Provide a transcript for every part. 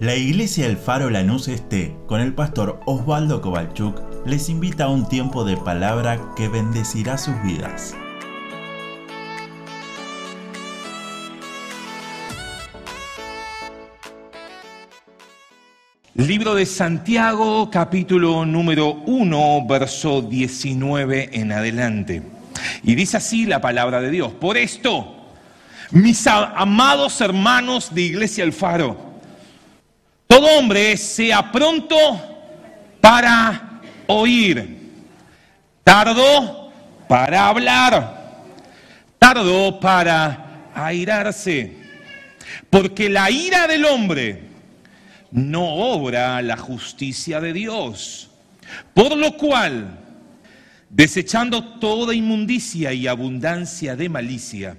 La iglesia El Faro Lanús Este, con el pastor Osvaldo Kovalchuk, les invita a un tiempo de palabra que bendecirá sus vidas. Libro de Santiago, capítulo número 1, verso 19 en adelante. Y dice así la palabra de Dios. Por esto, mis amados hermanos de Iglesia El Faro, todo hombre sea pronto para oír, tardo para hablar, tardo para airarse, porque la ira del hombre no obra la justicia de Dios. Por lo cual, desechando toda inmundicia y abundancia de malicia,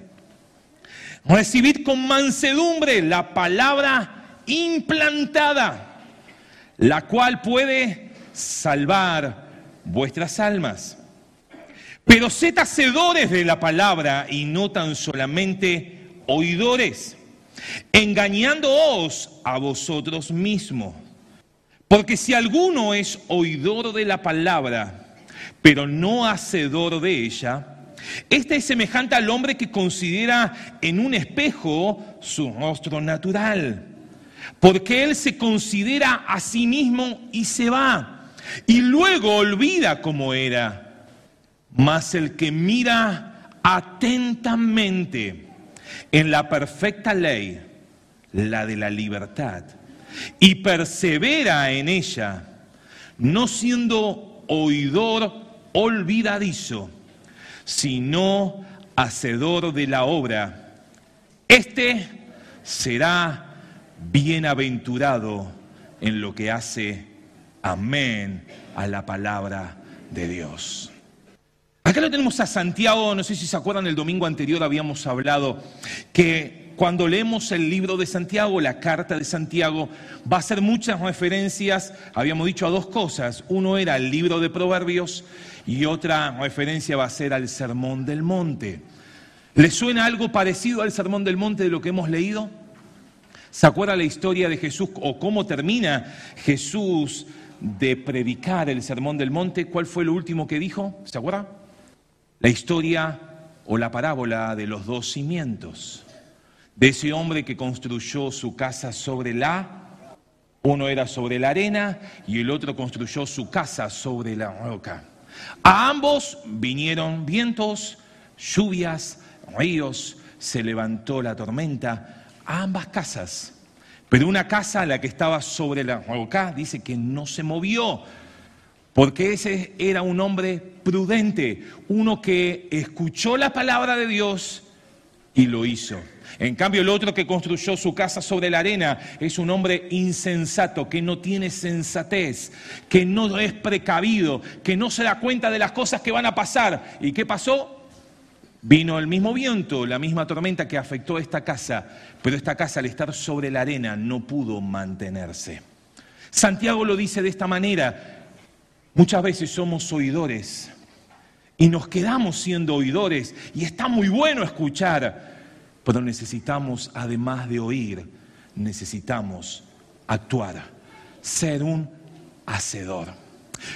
recibid con mansedumbre la palabra implantada, la cual puede salvar vuestras almas. Pero sed hacedores de la palabra y no tan solamente oidores, engañándoos a vosotros mismos. Porque si alguno es oidor de la palabra, pero no hacedor de ella, este es semejante al hombre que considera en un espejo su rostro natural porque él se considera a sí mismo y se va, y luego olvida cómo era. Mas el que mira atentamente en la perfecta ley, la de la libertad, y persevera en ella, no siendo oidor olvidadizo, sino hacedor de la obra, este será bienaventurado en lo que hace amén a la palabra de Dios. Acá lo tenemos a Santiago, no sé si se acuerdan, el domingo anterior habíamos hablado que cuando leemos el libro de Santiago, la carta de Santiago, va a ser muchas referencias, habíamos dicho a dos cosas, uno era el libro de Proverbios y otra referencia va a ser al Sermón del Monte. ¿Les suena algo parecido al Sermón del Monte de lo que hemos leído? ¿Se acuerda la historia de Jesús o cómo termina Jesús de predicar el sermón del monte? ¿Cuál fue lo último que dijo? ¿Se acuerda? La historia o la parábola de los dos cimientos. De ese hombre que construyó su casa sobre la... Uno era sobre la arena y el otro construyó su casa sobre la roca. A ambos vinieron vientos, lluvias, ríos, se levantó la tormenta ambas casas. Pero una casa, la que estaba sobre la roca, dice que no se movió, porque ese era un hombre prudente, uno que escuchó la palabra de Dios y lo hizo. En cambio, el otro que construyó su casa sobre la arena es un hombre insensato, que no tiene sensatez, que no es precavido, que no se da cuenta de las cosas que van a pasar. ¿Y qué pasó? Vino el mismo viento, la misma tormenta que afectó esta casa, pero esta casa al estar sobre la arena no pudo mantenerse. Santiago lo dice de esta manera, muchas veces somos oidores y nos quedamos siendo oidores y está muy bueno escuchar, pero necesitamos, además de oír, necesitamos actuar, ser un hacedor.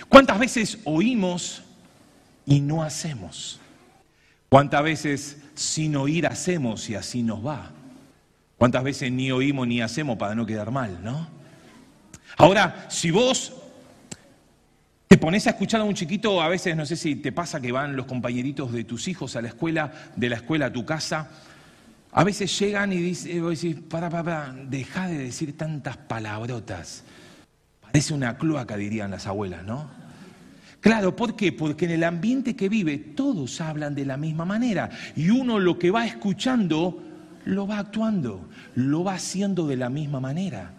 ¿Cuántas veces oímos y no hacemos? ¿Cuántas veces sin oír hacemos y así nos va? ¿Cuántas veces ni oímos ni hacemos para no quedar mal, no? Ahora, si vos te pones a escuchar a un chiquito, a veces no sé si te pasa que van los compañeritos de tus hijos a la escuela, de la escuela a tu casa, a veces llegan y dicen, vos decís, para, para, para, deja de decir tantas palabrotas. Parece una cloaca, dirían las abuelas, ¿no? Claro, ¿por qué? Porque en el ambiente que vive todos hablan de la misma manera y uno lo que va escuchando lo va actuando, lo va haciendo de la misma manera.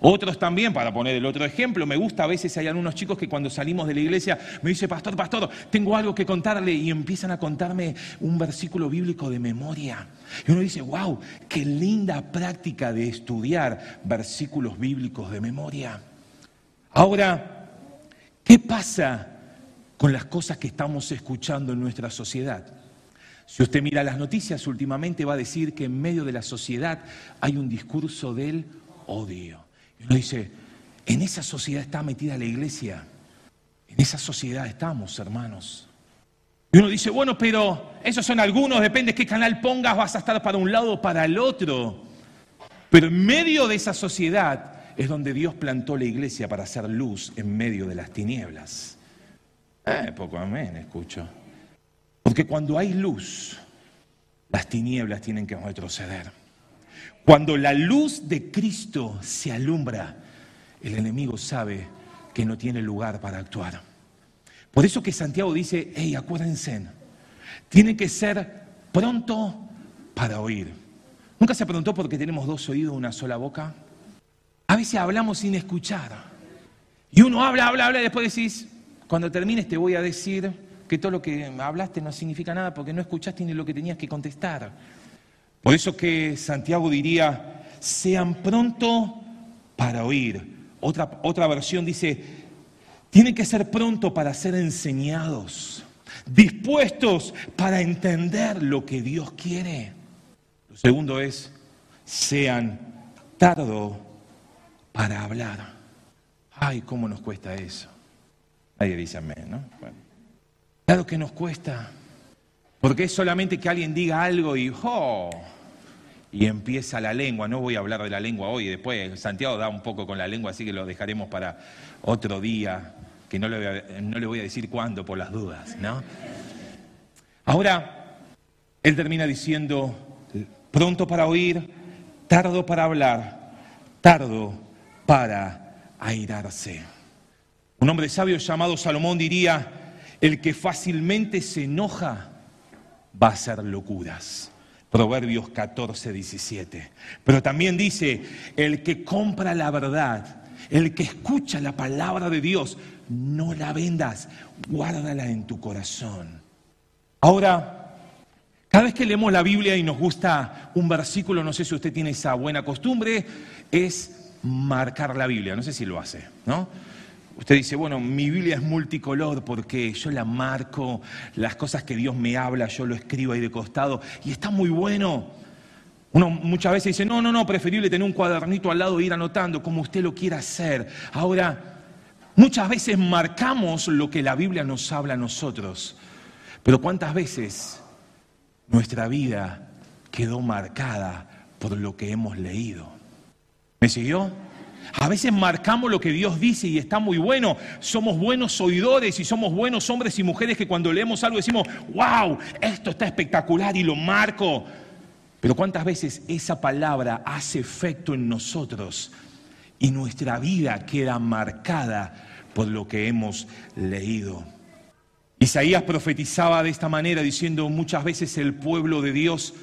Otros también, para poner el otro ejemplo, me gusta a veces hay algunos chicos que cuando salimos de la iglesia me dice, pastor, pastor, tengo algo que contarle y empiezan a contarme un versículo bíblico de memoria. Y uno dice, wow, qué linda práctica de estudiar versículos bíblicos de memoria. Ahora, ¿qué pasa con las cosas que estamos escuchando en nuestra sociedad. Si usted mira las noticias últimamente va a decir que en medio de la sociedad hay un discurso del odio. Y uno dice, en esa sociedad está metida la iglesia. En esa sociedad estamos, hermanos. Y uno dice, bueno, pero esos son algunos, depende de qué canal pongas, vas a estar para un lado o para el otro. Pero en medio de esa sociedad es donde Dios plantó la iglesia para hacer luz en medio de las tinieblas. Eh, poco amén, escucho. Porque cuando hay luz, las tinieblas tienen que retroceder. Cuando la luz de Cristo se alumbra, el enemigo sabe que no tiene lugar para actuar. Por eso que Santiago dice, hey, acuérdense, tiene que ser pronto para oír. ¿Nunca se preguntó por qué tenemos dos oídos, una sola boca? A veces hablamos sin escuchar. Y uno habla, habla, habla y después decís, cuando termines te voy a decir que todo lo que hablaste no significa nada porque no escuchaste ni lo que tenías que contestar. Por eso que Santiago diría, sean pronto para oír. Otra, otra versión dice, tienen que ser pronto para ser enseñados, dispuestos para entender lo que Dios quiere. Lo segundo es, sean tardo para hablar. Ay, cómo nos cuesta eso. Nadie dice amén, ¿no? Claro que nos cuesta. Porque es solamente que alguien diga algo y ¡oh! y empieza la lengua. No voy a hablar de la lengua hoy, después Santiago da un poco con la lengua, así que lo dejaremos para otro día, que no le no le voy a decir cuándo por las dudas, ¿no? Ahora, él termina diciendo, pronto para oír, tardo para hablar, tardo para airarse. Un hombre sabio llamado Salomón diría, el que fácilmente se enoja va a hacer locuras. Proverbios 14, 17. Pero también dice, el que compra la verdad, el que escucha la palabra de Dios, no la vendas, guárdala en tu corazón. Ahora, cada vez que leemos la Biblia y nos gusta un versículo, no sé si usted tiene esa buena costumbre, es marcar la Biblia. No sé si lo hace, ¿no? Usted dice, bueno, mi Biblia es multicolor porque yo la marco, las cosas que Dios me habla, yo lo escribo ahí de costado y está muy bueno. Uno muchas veces dice, no, no, no, preferible tener un cuadernito al lado e ir anotando como usted lo quiera hacer. Ahora, muchas veces marcamos lo que la Biblia nos habla a nosotros, pero ¿cuántas veces nuestra vida quedó marcada por lo que hemos leído? ¿Me siguió? A veces marcamos lo que Dios dice y está muy bueno. Somos buenos oidores y somos buenos hombres y mujeres que cuando leemos algo decimos, wow, esto está espectacular y lo marco. Pero ¿cuántas veces esa palabra hace efecto en nosotros y nuestra vida queda marcada por lo que hemos leído? Isaías profetizaba de esta manera diciendo muchas veces el pueblo de Dios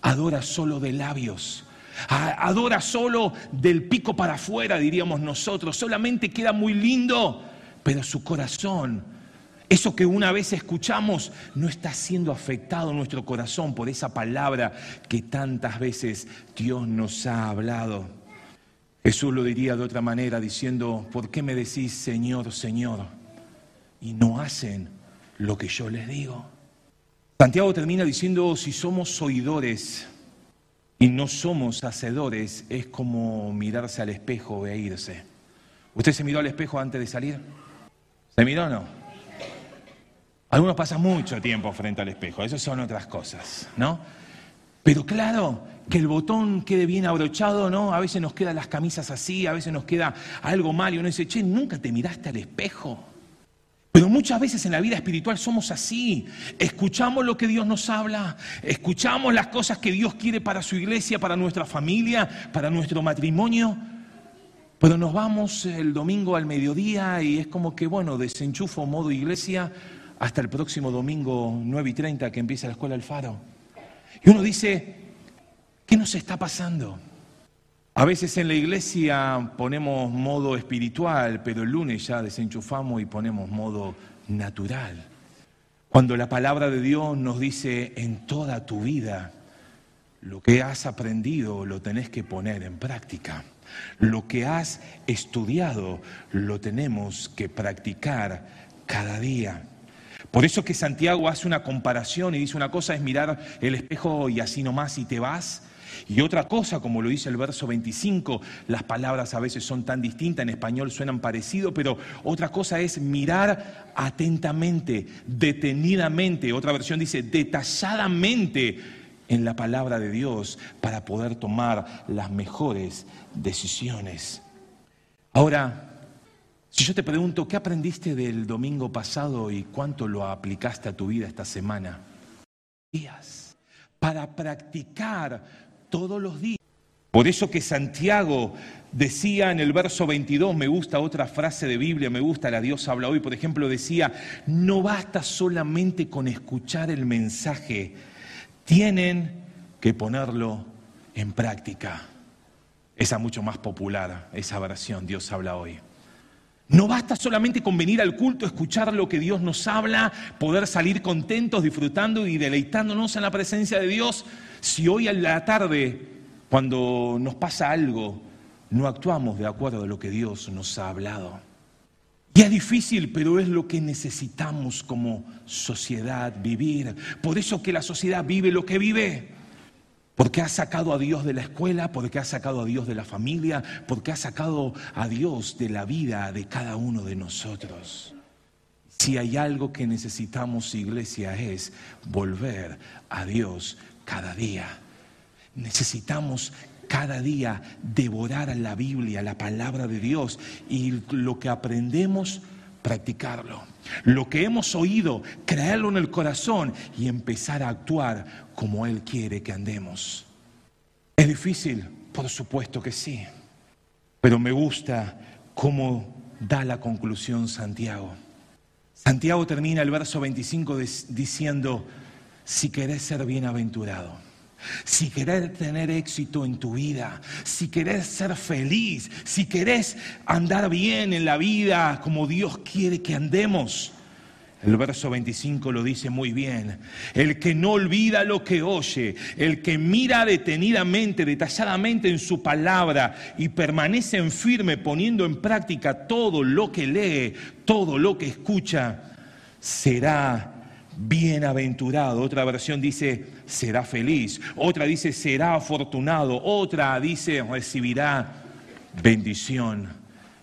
adora solo de labios Adora solo del pico para afuera, diríamos nosotros. Solamente queda muy lindo, pero su corazón, eso que una vez escuchamos, no está siendo afectado nuestro corazón por esa palabra que tantas veces Dios nos ha hablado. Jesús lo diría de otra manera, diciendo, ¿por qué me decís Señor, Señor? Y no hacen lo que yo les digo. Santiago termina diciendo, si somos oidores, y no somos hacedores, es como mirarse al espejo e irse. ¿Usted se miró al espejo antes de salir? ¿Se miró o no? Algunos pasan mucho tiempo frente al espejo, eso son otras cosas, ¿no? Pero claro, que el botón quede bien abrochado, ¿no? A veces nos quedan las camisas así, a veces nos queda algo mal y uno dice, che, nunca te miraste al espejo. Pero muchas veces en la vida espiritual somos así. Escuchamos lo que Dios nos habla, escuchamos las cosas que Dios quiere para su iglesia, para nuestra familia, para nuestro matrimonio. Pero nos vamos el domingo al mediodía y es como que, bueno, desenchufo modo iglesia hasta el próximo domingo 9 y 30 que empieza la escuela El Faro. Y uno dice, ¿qué nos está pasando? A veces en la iglesia ponemos modo espiritual, pero el lunes ya desenchufamos y ponemos modo natural. Cuando la palabra de Dios nos dice en toda tu vida, lo que has aprendido lo tenés que poner en práctica. Lo que has estudiado lo tenemos que practicar cada día. Por eso que Santiago hace una comparación y dice una cosa es mirar el espejo y así nomás y te vas, Y otra cosa, como lo dice el verso 25, las palabras a veces son tan distintas, en español suenan parecido, pero otra cosa es mirar atentamente, detenidamente, otra versión dice detalladamente en la palabra de Dios para poder tomar las mejores decisiones. Ahora, si yo te pregunto, ¿qué aprendiste del domingo pasado y cuánto lo aplicaste a tu vida esta semana? Días. Para practicar todos los días. Por eso que Santiago decía en el verso 22, me gusta otra frase de Biblia, me gusta la Dios habla hoy, por ejemplo, decía, no basta solamente con escuchar el mensaje, tienen que ponerlo en práctica. Esa mucho más popular, esa versión, Dios habla hoy. No basta solamente con venir al culto, escuchar lo que Dios nos habla, poder salir contentos, disfrutando y deleitándonos en la presencia de Dios, si hoy a la tarde, cuando nos pasa algo, no actuamos de acuerdo a lo que Dios nos ha hablado. Y es difícil, pero es lo que necesitamos como sociedad vivir. Por eso que la sociedad vive lo que vive. Porque ha sacado a Dios de la escuela, porque ha sacado a Dios de la familia, porque ha sacado a Dios de la vida de cada uno de nosotros. Si hay algo que necesitamos, iglesia, es volver a Dios cada día. Necesitamos cada día devorar la Biblia, la palabra de Dios, y lo que aprendemos, practicarlo. Lo que hemos oído, creerlo en el corazón y empezar a actuar como Él quiere que andemos. ¿Es difícil? Por supuesto que sí. Pero me gusta cómo da la conclusión Santiago. Santiago termina el verso 25 diciendo, si querés ser bienaventurado, si querés tener éxito en tu vida, si querés ser feliz, si querés andar bien en la vida como Dios quiere que andemos, el verso 25 lo dice muy bien. El que no olvida lo que oye, el que mira detenidamente, detalladamente en su palabra y permanece en firme poniendo en práctica todo lo que lee, todo lo que escucha, será bienaventurado. Otra versión dice será feliz. Otra dice será afortunado. Otra dice recibirá bendición.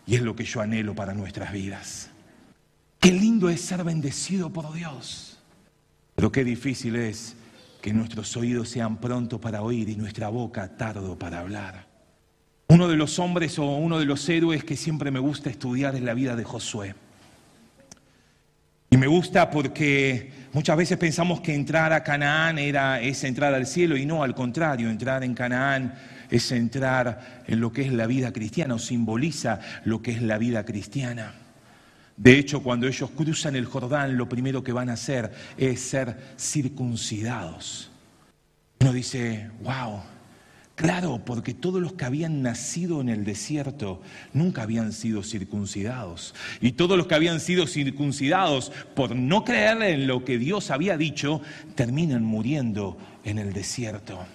Y es lo que yo anhelo para nuestras vidas. Qué lindo es ser bendecido por Dios. Pero qué difícil es que nuestros oídos sean prontos para oír y nuestra boca tardo para hablar. Uno de los hombres o uno de los héroes que siempre me gusta estudiar es la vida de Josué. Y me gusta porque muchas veces pensamos que entrar a Canaán era esa entrar al cielo y no, al contrario, entrar en Canaán es entrar en lo que es la vida cristiana o simboliza lo que es la vida cristiana. De hecho, cuando ellos cruzan el Jordán, lo primero que van a hacer es ser circuncidados. Uno dice, wow, claro, porque todos los que habían nacido en el desierto nunca habían sido circuncidados. Y todos los que habían sido circuncidados por no creer en lo que Dios había dicho, terminan muriendo en el desierto.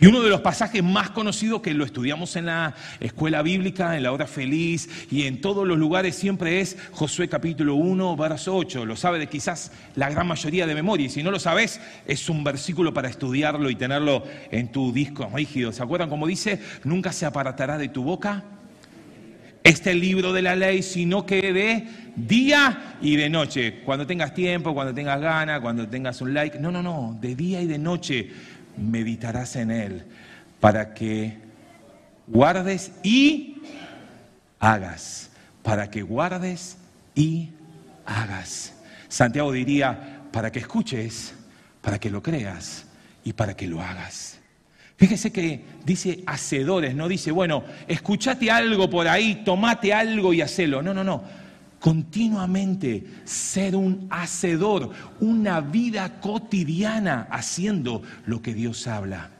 Y uno de los pasajes más conocidos que lo estudiamos en la escuela bíblica, en la hora feliz y en todos los lugares siempre es Josué capítulo 1, verso 8. Lo sabe de quizás la gran mayoría de memoria. Y si no lo sabes, es un versículo para estudiarlo y tenerlo en tu disco rígido. ¿Se acuerdan cómo dice? Nunca se aparatará de tu boca este libro de la ley, sino que de día y de noche. Cuando tengas tiempo, cuando tengas ganas, cuando tengas un like. No, no, no, de día y de noche meditarás en él para que guardes y hagas, para que guardes y hagas. Santiago diría, para que escuches, para que lo creas y para que lo hagas. Fíjese que dice hacedores, no dice, bueno, escúchate algo por ahí, tomate algo y hacelo. No, no, no continuamente ser un hacedor, una vida cotidiana haciendo lo que Dios habla.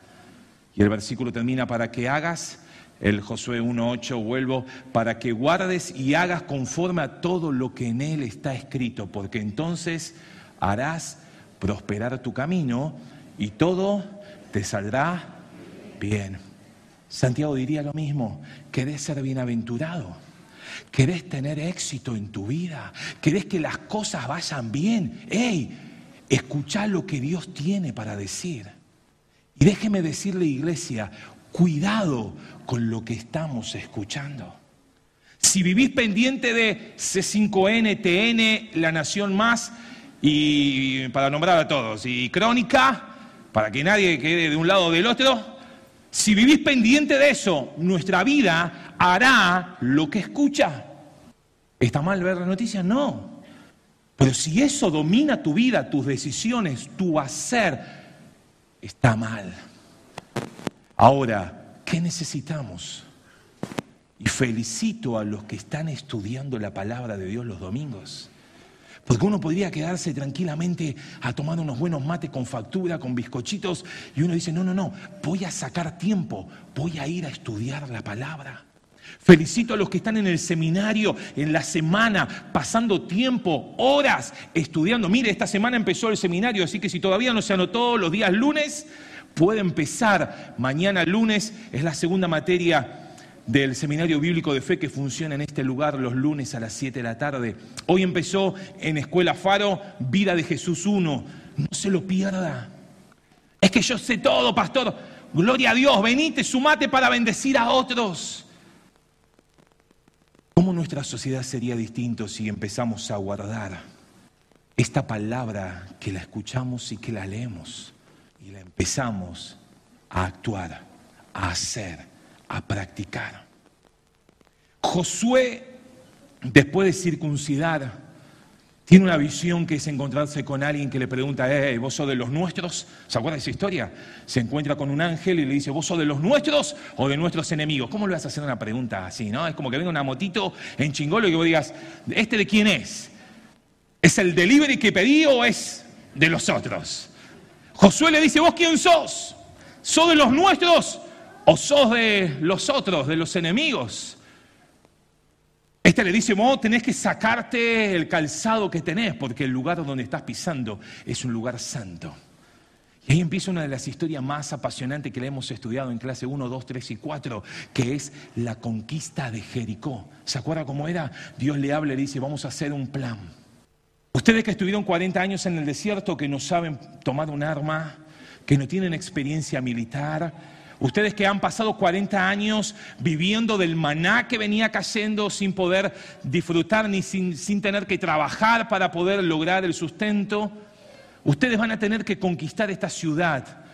Y el versículo termina para que hagas, el Josué 1.8 vuelvo, para que guardes y hagas conforme a todo lo que en él está escrito, porque entonces harás prosperar tu camino y todo te saldrá bien. Santiago diría lo mismo, querés ser bienaventurado ¿Querés tener éxito en tu vida? ¿Querés que las cosas vayan bien? ¡Ey! Escucha lo que Dios tiene para decir. Y déjeme decirle, iglesia, cuidado con lo que estamos escuchando. Si vivís pendiente de C5N, TN, La Nación Más, y para nombrar a todos, y Crónica, para que nadie quede de un lado o del otro, si vivís pendiente de eso, nuestra vida hará lo que escucha. ¿Está mal ver la noticia? No. Pero si eso domina tu vida, tus decisiones, tu hacer, está mal. Ahora, ¿qué necesitamos? Y felicito a los que están estudiando la palabra de Dios los domingos. Porque uno podría quedarse tranquilamente a tomar unos buenos mates con factura, con bizcochitos, y uno dice, no, no, no, voy a sacar tiempo, voy a ir a estudiar la palabra. Felicito a los que están en el seminario, en la semana, pasando tiempo, horas, estudiando. Mire, esta semana empezó el seminario, así que si todavía no se anotó los días lunes, puede empezar. Mañana lunes es la segunda materia del Seminario Bíblico de Fe que funciona en este lugar los lunes a las 7 de la tarde. Hoy empezó en Escuela Faro Vida de Jesús 1. No se lo pierda. Es que yo sé todo, pastor. Gloria a Dios, venite, sumate para bendecir a otros. ¿Cómo nuestra sociedad sería distinto si empezamos a guardar esta palabra que la escuchamos y que la leemos y la empezamos a actuar, a hacer? A practicar. Josué, después de circuncidar, tiene una visión que es encontrarse con alguien que le pregunta, eh, ¿vos sos de los nuestros? ¿Se acuerda de esa historia? Se encuentra con un ángel y le dice, ¿vos sos de los nuestros o de nuestros enemigos? ¿Cómo le vas a hacer una pregunta así, no? Es como que venga una motito en chingolo y que vos digas, ¿este de quién es? ¿Es el delivery que pedí o es de los otros? Josué le dice, ¿vos quién sos? ¿Sos de los nuestros ¿O sos de los otros, de los enemigos? Este le dice, tenés que sacarte el calzado que tenés, porque el lugar donde estás pisando es un lugar santo. Y ahí empieza una de las historias más apasionantes que le hemos estudiado en clase 1, 2, 3 y 4, que es la conquista de Jericó. ¿Se acuerda cómo era? Dios le habla y le dice, vamos a hacer un plan. Ustedes que estuvieron 40 años en el desierto, que no saben tomar un arma, que no tienen experiencia militar, Ustedes que han pasado 40 años viviendo del maná que venía cayendo sin poder disfrutar ni sin, tener que trabajar para poder lograr el sustento, ustedes van a tener que conquistar esta ciudad.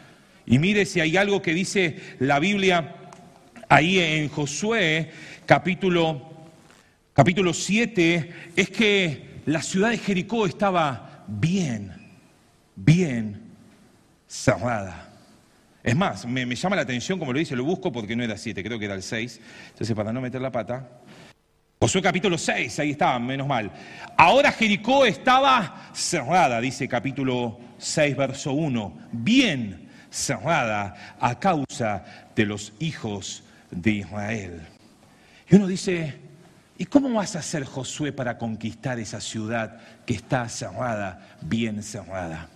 Y mire si hay algo que dice la Biblia ahí en Josué, capítulo, capítulo 7, es que la ciudad de Jericó estaba bien, bien cerrada. Es más, me, llama la atención, como lo dice, lo busco porque no era 7, creo que era el 6. Entonces, para no meter la pata. Josué capítulo 6, ahí estaba, menos mal. Ahora Jericó estaba cerrada, dice capítulo 6, verso 1. Bien cerrada a causa de los hijos de Israel. Y uno dice, ¿y cómo vas a hacer Josué para conquistar esa ciudad que está cerrada, bien cerrada?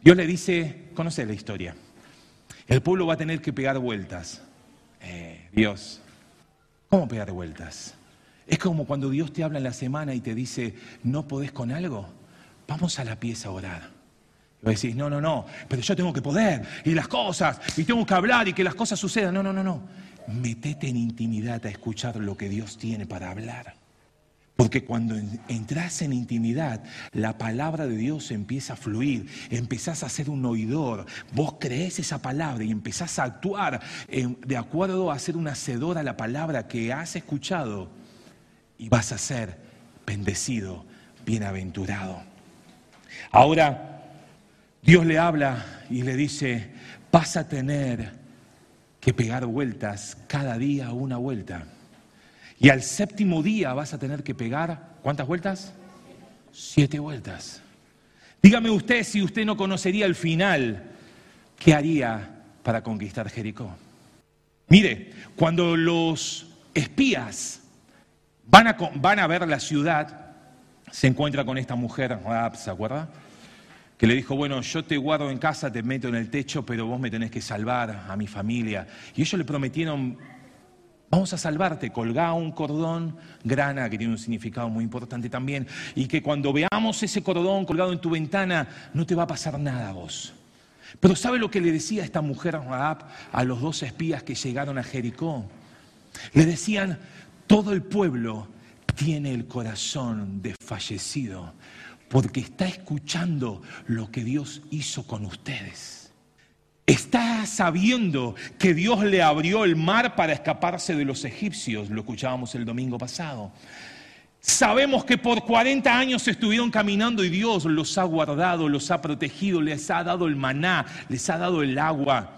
Dios le dice, conoce la historia. El pueblo va a tener que pegar vueltas. Eh, Dios, ¿cómo pegar vueltas? Es como cuando Dios te habla en la semana y te dice, no podés con algo, vamos a la pieza a orar. Y vos decís, no, no, no, pero yo tengo que poder, y las cosas, y tengo que hablar y que las cosas sucedan. No, no, no, no. Metete en intimidad a escuchar lo que Dios tiene para hablar. Porque cuando entras en intimidad, la palabra de Dios empieza a fluir, empezás a ser un oidor, vos crees esa palabra y empezás a actuar de acuerdo a ser un hacedor a la palabra que has escuchado y vas a ser bendecido, bienaventurado. Ahora, Dios le habla y le dice, vas a tener que pegar vueltas, cada día una vuelta. Y al séptimo día vas a tener que pegar, ¿cuántas vueltas? Siete vueltas. Dígame usted si usted no conocería el final, ¿qué haría para conquistar Jericó? Mire, cuando los espías van a, van a ver la ciudad, se encuentra con esta mujer, ¿se acuerda? Que le dijo, bueno, yo te guardo en casa, te meto en el techo, pero vos me tenés que salvar a mi familia. Y ellos le prometieron Vamos a salvarte, colgá un cordón grana, que tiene un significado muy importante también, y que cuando veamos ese cordón colgado en tu ventana, no te va a pasar nada a vos. Pero ¿sabe lo que le decía esta mujer Raab a los dos espías que llegaron a Jericó? Le decían, todo el pueblo tiene el corazón desfallecido porque está escuchando lo que Dios hizo con ustedes. Está sabiendo que Dios le abrió el mar para escaparse de los egipcios, lo escuchábamos el domingo pasado. Sabemos que por 40 años estuvieron caminando y Dios los ha guardado, los ha protegido, les ha dado el maná, les ha dado el agua.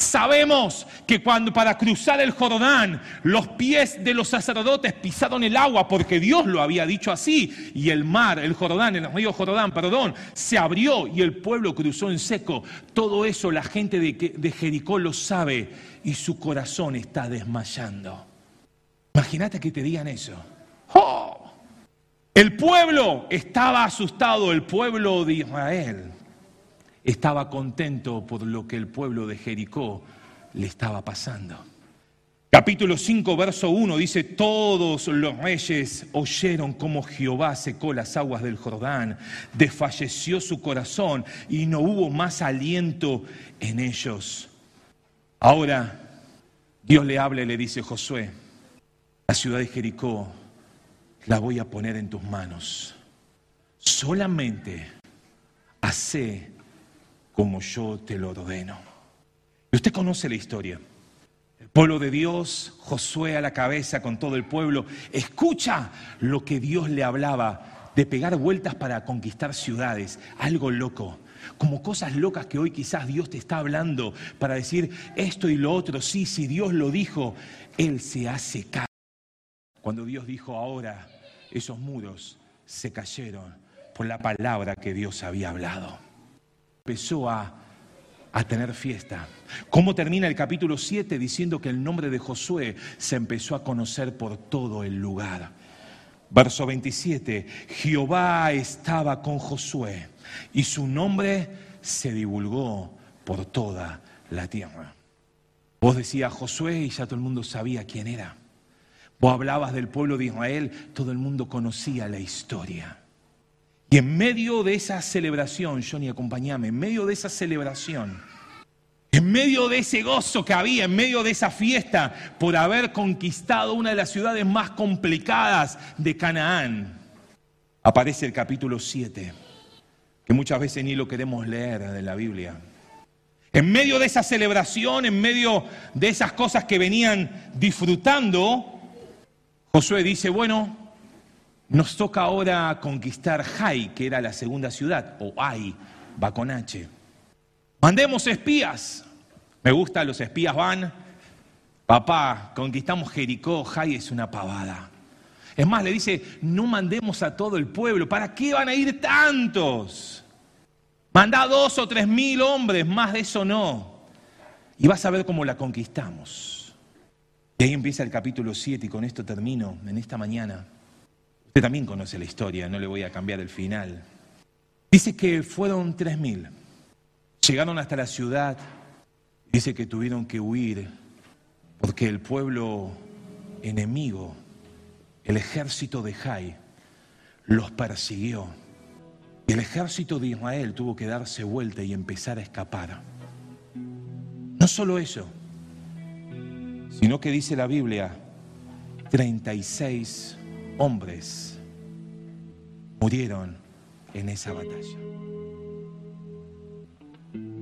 Sabemos que cuando para cruzar el Jordán los pies de los sacerdotes pisaron el agua porque Dios lo había dicho así y el mar, el Jordán, el río Jordán, perdón, se abrió y el pueblo cruzó en seco. Todo eso la gente de, Jericó lo sabe y su corazón está desmayando. Imagínate que te digan eso. ¡Oh! El pueblo estaba asustado, el pueblo de Israel estaba contento por lo que el pueblo de Jericó le estaba pasando. Capítulo 5, verso 1 dice, todos los reyes oyeron cómo Jehová secó las aguas del Jordán, desfalleció su corazón y no hubo más aliento en ellos. Ahora Dios le habla y le dice, Josué, la ciudad de Jericó la voy a poner en tus manos. Solamente hace como yo te lo ordeno. Y usted conoce la historia. El pueblo de Dios, Josué a la cabeza con todo el pueblo, escucha lo que Dios le hablaba de pegar vueltas para conquistar ciudades, algo loco, como cosas locas que hoy quizás Dios te está hablando para decir esto y lo otro, sí, si Dios lo dijo, Él se hace cargo. Cuando Dios dijo ahora, esos muros se cayeron por la palabra que Dios había hablado empezó a, tener fiesta. ¿Cómo termina el capítulo 7 diciendo que el nombre de Josué se empezó a conocer por todo el lugar? Verso 27, Jehová estaba con Josué y su nombre se divulgó por toda la tierra. Vos decías Josué y ya todo el mundo sabía quién era. Vos hablabas del pueblo de Israel, todo el mundo conocía la historia. Y en medio de esa celebración, Johnny, acompáñame, en medio de esa celebración, en medio de ese gozo que había, en medio de esa fiesta por haber conquistado una de las ciudades más complicadas de Canaán, aparece el capítulo 7, que muchas veces ni lo queremos leer de la Biblia. En medio de esa celebración, en medio de esas cosas que venían disfrutando, Josué dice, bueno, nos toca ahora conquistar Jai, que era la segunda ciudad, o Ai, va con H. Mandemos espías. Me gusta, los espías van. Papá, conquistamos Jericó, Jai es una pavada. Es más, le dice, no mandemos a todo el pueblo. ¿Para qué van a ir tantos? Manda dos o tres mil hombres, más de eso no. Y vas a ver cómo la conquistamos. Y ahí empieza el capítulo 7 y con esto termino en esta mañana. Usted también conoce la historia, no le voy a cambiar el final. Dice que fueron tres mil. Llegaron hasta la ciudad. Dice que tuvieron que huir porque el pueblo enemigo, el ejército de Jai, los persiguió. Y el ejército de Israel tuvo que darse vuelta y empezar a escapar. No solo eso, sino que dice la Biblia, 36 hombres murieron en esa batalla.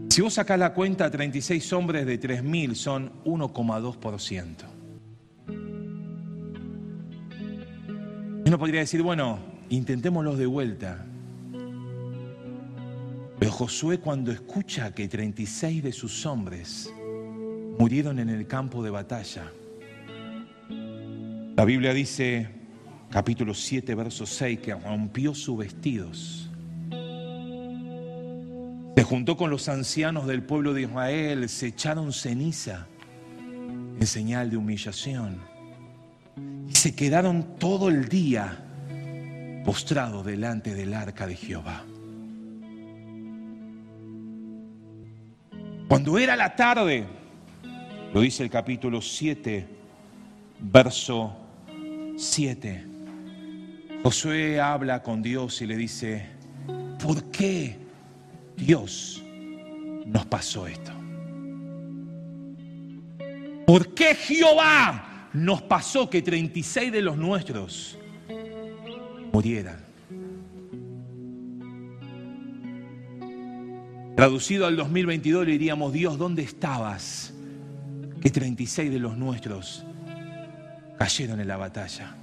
Si vos sacás la cuenta, 36 hombres de 3.000 son 1,2%. Uno podría decir, bueno, intentémoslos de vuelta. Pero Josué cuando escucha que 36 de sus hombres murieron en el campo de batalla, la Biblia dice, capítulo 7, verso 6, que rompió sus vestidos. Se juntó con los ancianos del pueblo de Israel, se echaron ceniza en señal de humillación. Y se quedaron todo el día postrados delante del arca de Jehová. Cuando era la tarde, lo dice el capítulo 7, verso 7, Josué habla con Dios y le dice, ¿por qué Dios nos pasó esto? ¿Por qué Jehová nos pasó que 36 de los nuestros murieran? Traducido al 2022 le diríamos, Dios, ¿dónde estabas? Que 36 de los nuestros cayeron en la batalla.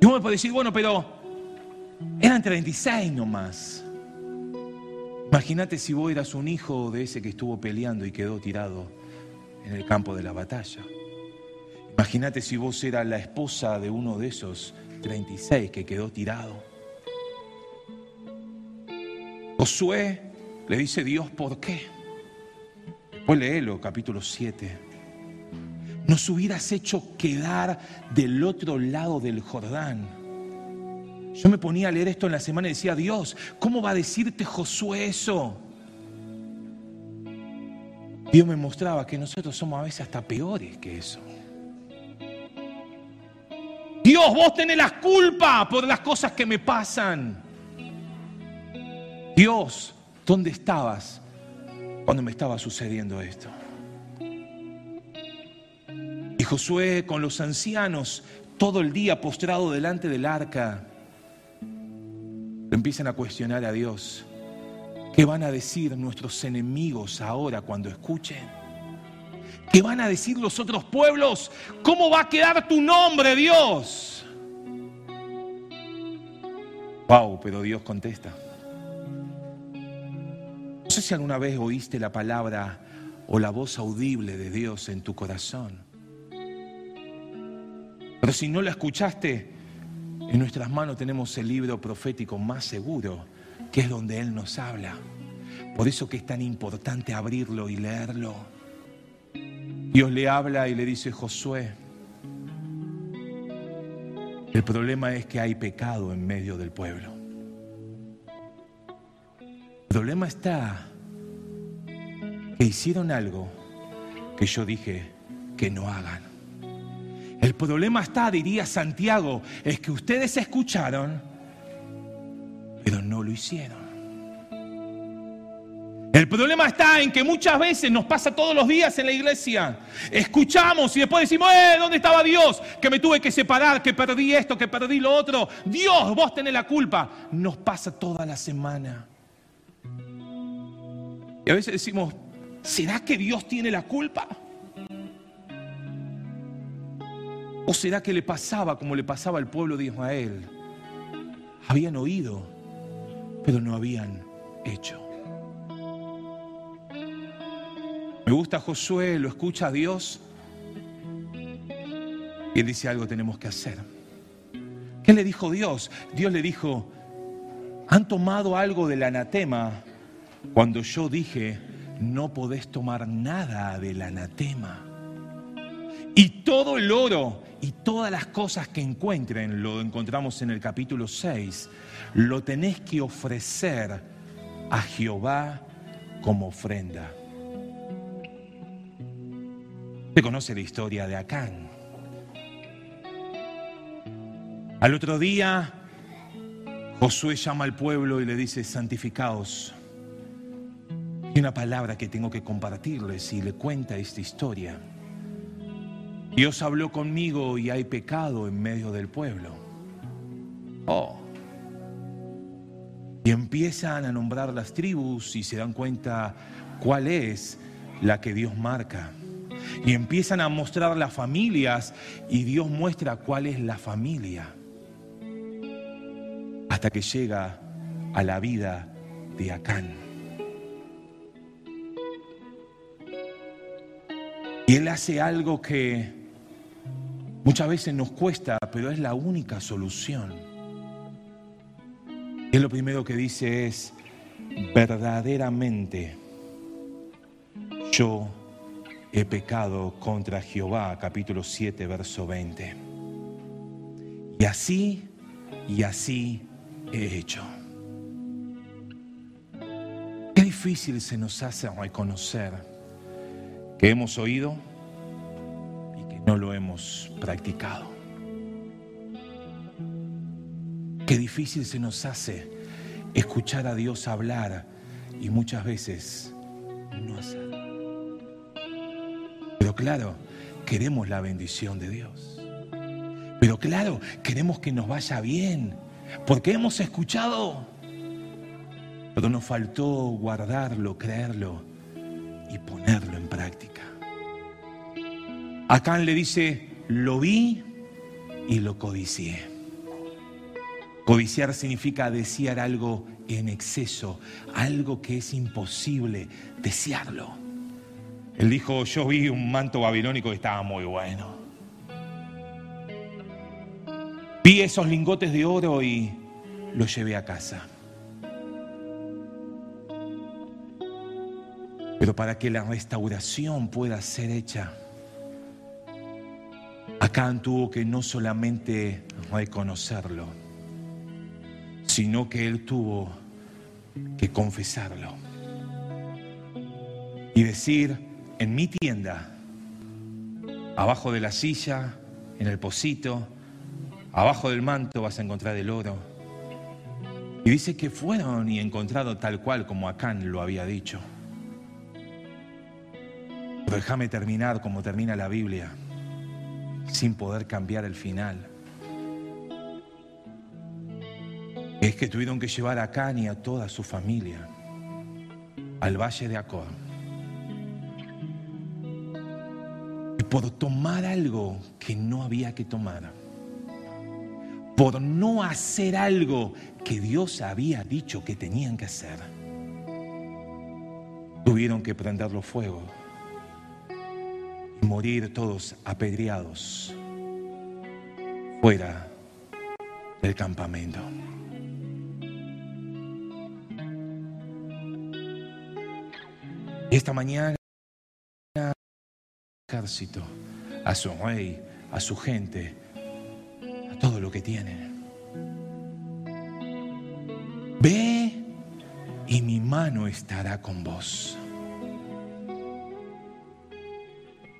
Y uno puede decir, bueno, pero eran 36 nomás. Imagínate si vos eras un hijo de ese que estuvo peleando y quedó tirado en el campo de la batalla. Imagínate si vos eras la esposa de uno de esos 36 que quedó tirado. Josué le dice Dios, ¿por qué? Después léelo, capítulo 7. Nos hubieras hecho quedar del otro lado del Jordán. Yo me ponía a leer esto en la semana y decía, Dios, ¿cómo va a decirte Josué eso? Dios me mostraba que nosotros somos a veces hasta peores que eso. Dios, vos tenés la culpa por las cosas que me pasan. Dios, ¿dónde estabas cuando me estaba sucediendo esto? Josué con los ancianos todo el día postrado delante del arca, empiezan a cuestionar a Dios. ¿Qué van a decir nuestros enemigos ahora cuando escuchen? ¿Qué van a decir los otros pueblos? ¿Cómo va a quedar tu nombre, Dios? Wow, pero Dios contesta. No sé si alguna vez oíste la palabra o la voz audible de Dios en tu corazón. Pero si no la escuchaste, en nuestras manos tenemos el libro profético más seguro, que es donde Él nos habla. Por eso que es tan importante abrirlo y leerlo. Dios le habla y le dice, Josué, el problema es que hay pecado en medio del pueblo. El problema está que hicieron algo que yo dije que no hagan. El problema está, diría Santiago, es que ustedes escucharon, pero no lo hicieron. El problema está en que muchas veces nos pasa todos los días en la iglesia. Escuchamos y después decimos, eh, ¿dónde estaba Dios? Que me tuve que separar, que perdí esto, que perdí lo otro. Dios, vos tenés la culpa. Nos pasa toda la semana. Y a veces decimos, ¿será que Dios tiene la culpa? ¿O será que le pasaba como le pasaba al pueblo de Israel? Habían oído, pero no habían hecho. Me gusta Josué, lo escucha a Dios y él dice algo tenemos que hacer. ¿Qué le dijo Dios? Dios le dijo, han tomado algo del anatema cuando yo dije, no podés tomar nada del anatema. Y todo el oro y todas las cosas que encuentren, lo encontramos en el capítulo 6, lo tenés que ofrecer a Jehová como ofrenda. Se conoce la historia de Acán. Al otro día, Josué llama al pueblo y le dice, santificaos hay una palabra que tengo que compartirles y le cuenta esta historia. Dios habló conmigo y hay pecado en medio del pueblo. Oh. Y empiezan a nombrar las tribus y se dan cuenta cuál es la que Dios marca. Y empiezan a mostrar las familias y Dios muestra cuál es la familia. Hasta que llega a la vida de Acán. Y Él hace algo que muchas veces nos cuesta, pero es la única solución. Y lo primero que dice es, verdaderamente yo he pecado contra Jehová, capítulo 7, verso 20. Y así, y así he hecho. Qué difícil se nos hace reconocer que hemos oído no lo hemos practicado. Qué difícil se nos hace escuchar a Dios hablar y muchas veces no hacer. Pero claro, queremos la bendición de Dios. Pero claro, queremos que nos vaya bien, porque hemos escuchado, pero nos faltó guardarlo, creerlo y ponerlo en práctica. Acá le dice, lo vi y lo codicié. Codiciar significa desear algo en exceso, algo que es imposible desearlo. Él dijo, yo vi un manto babilónico que estaba muy bueno. Vi esos lingotes de oro y los llevé a casa. Pero para que la restauración pueda ser hecha, Acán tuvo que no solamente reconocerlo, sino que él tuvo que confesarlo y decir, en mi tienda, abajo de la silla, en el pocito, abajo del manto vas a encontrar el oro. Y dice que fueron y encontrado tal cual como Acán lo había dicho. Déjame terminar como termina la Biblia, sin poder cambiar el final. es que tuvieron que llevar a Can y a toda su familia al valle de Acor. Y por tomar algo que no había que tomar, por no hacer algo que Dios había dicho que tenían que hacer, tuvieron que prenderlo fuego morir todos apedreados fuera del campamento. esta mañana ejército, a su rey, a su gente, a todo lo que tiene. Ve y mi mano estará con vos.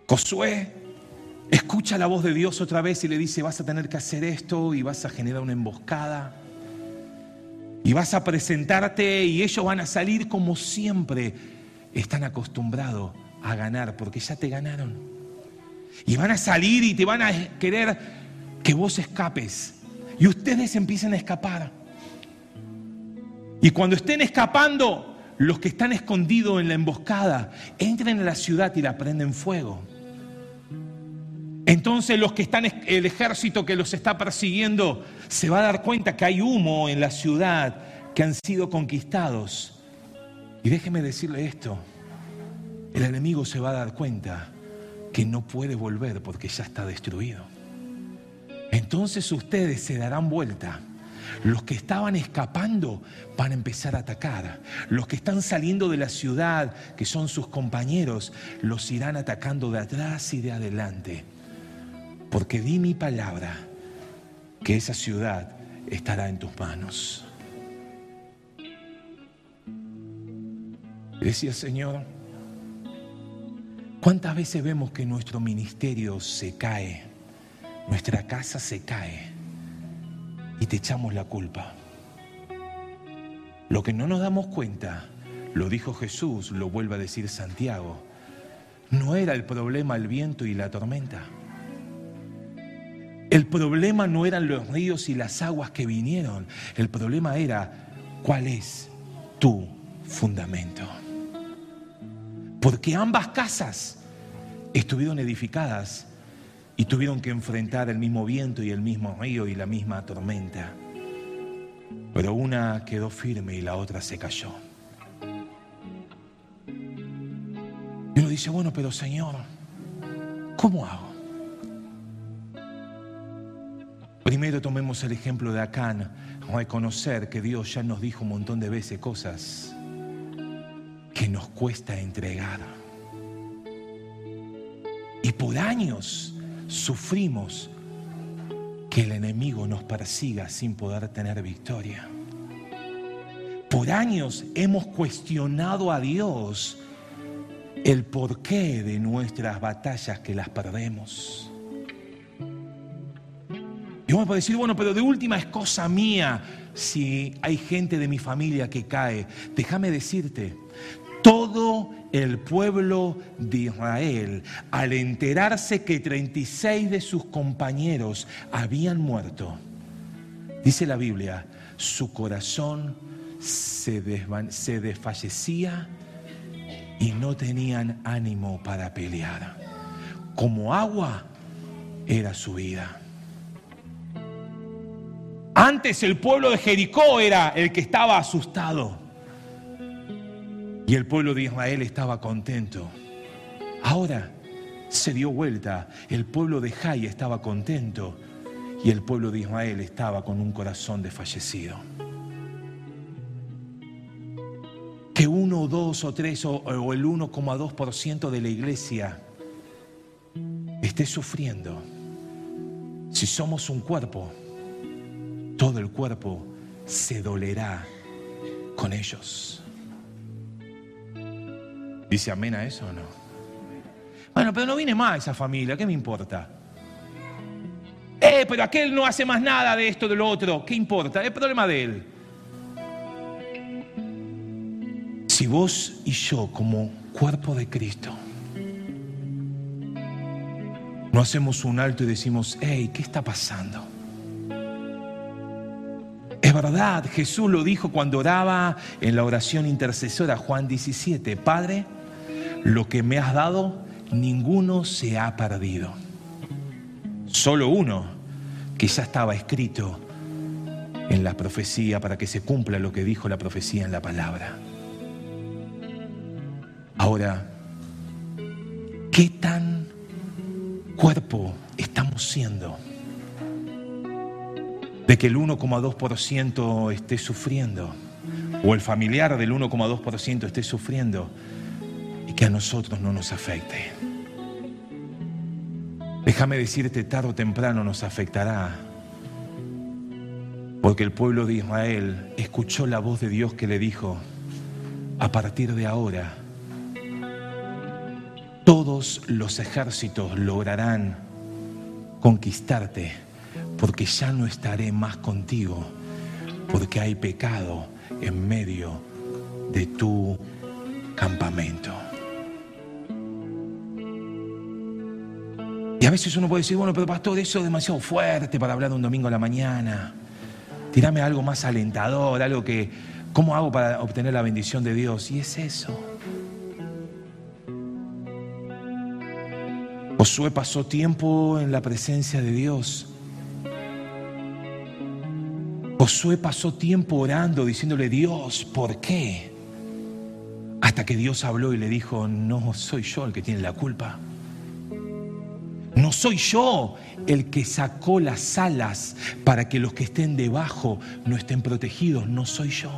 Josué escucha la voz de Dios otra vez y le dice, vas a tener que hacer esto y vas a generar una emboscada. Y vas a presentarte y ellos van a salir como siempre están acostumbrados a ganar porque ya te ganaron. Y van a salir y te van a querer que vos escapes. Y ustedes empiezan a escapar. Y cuando estén escapando, los que están escondidos en la emboscada entren a la ciudad y la prenden fuego. Entonces los que están, el ejército que los está persiguiendo, se va a dar cuenta que hay humo en la ciudad, que han sido conquistados. Y déjeme decirle esto, el enemigo se va a dar cuenta que no puede volver porque ya está destruido. Entonces ustedes se darán vuelta. Los que estaban escapando van a empezar a atacar. Los que están saliendo de la ciudad, que son sus compañeros, los irán atacando de atrás y de adelante. Porque di mi palabra que esa ciudad estará en tus manos. Decía Señor, ¿cuántas veces vemos que nuestro ministerio se cae, nuestra casa se cae y te echamos la culpa? Lo que no nos damos cuenta, lo dijo Jesús, lo vuelve a decir Santiago, no era el problema el viento y la tormenta. El problema no eran los ríos y las aguas que vinieron, el problema era cuál es tu fundamento porque ambas casas estuvieron edificadas y tuvieron que enfrentar el mismo viento y el mismo río y la misma tormenta. Pero una quedó firme y la otra se cayó. Y uno dice, bueno, pero Señor, ¿cómo hago? Primero tomemos el ejemplo de Acán, reconocer que Dios ya nos dijo un montón de veces cosas que nos cuesta entregar. Y por años sufrimos que el enemigo nos persiga sin poder tener victoria. Por años hemos cuestionado a Dios el porqué de nuestras batallas que las perdemos. Y uno puede decir, bueno, pero de última es cosa mía si hay gente de mi familia que cae. Déjame decirte, todo el pueblo de Israel, al enterarse que 36 de sus compañeros habían muerto, dice la Biblia, su corazón se, se desfallecía y no tenían ánimo para pelear. Como agua era su vida. Antes el pueblo de Jericó era el que estaba asustado. Y el pueblo de Israel estaba contento. Ahora se dio vuelta. El pueblo de Jai estaba contento. Y el pueblo de Israel estaba con un corazón desfallecido. Que uno dos o tres o, o el 1,2% de la iglesia esté sufriendo. Si somos un cuerpo, todo el cuerpo se dolerá con ellos. ¿Dice amén a eso o no? Bueno, pero no viene más esa familia, ¿qué me importa? Eh, pero aquel no hace más nada de esto, de lo otro, ¿qué importa? Es problema de él. Si vos y yo, como cuerpo de Cristo, no hacemos un alto y decimos, hey, ¿qué está pasando? Verdad, Jesús lo dijo cuando oraba en la oración intercesora, Juan 17, Padre, lo que me has dado, ninguno se ha perdido. Solo uno, que ya estaba escrito en la profecía para que se cumpla lo que dijo la profecía en la palabra. Ahora, ¿qué tan cuerpo estamos siendo? De que el 1,2% esté sufriendo, o el familiar del 1,2% esté sufriendo, y que a nosotros no nos afecte. Déjame decirte, tarde o temprano nos afectará, porque el pueblo de Israel escuchó la voz de Dios que le dijo, a partir de ahora, todos los ejércitos lograrán conquistarte porque ya no estaré más contigo, porque hay pecado en medio de tu campamento. Y a veces uno puede decir, bueno, pero pastor, eso es demasiado fuerte para hablar un domingo a la mañana. Tirame algo más alentador, algo que, ¿cómo hago para obtener la bendición de Dios? Y es eso. Josué pasó tiempo en la presencia de Dios Josué pasó tiempo orando, diciéndole, Dios, ¿por qué? Hasta que Dios habló y le dijo, no soy yo el que tiene la culpa. No soy yo el que sacó las alas para que los que estén debajo no estén protegidos. No soy yo.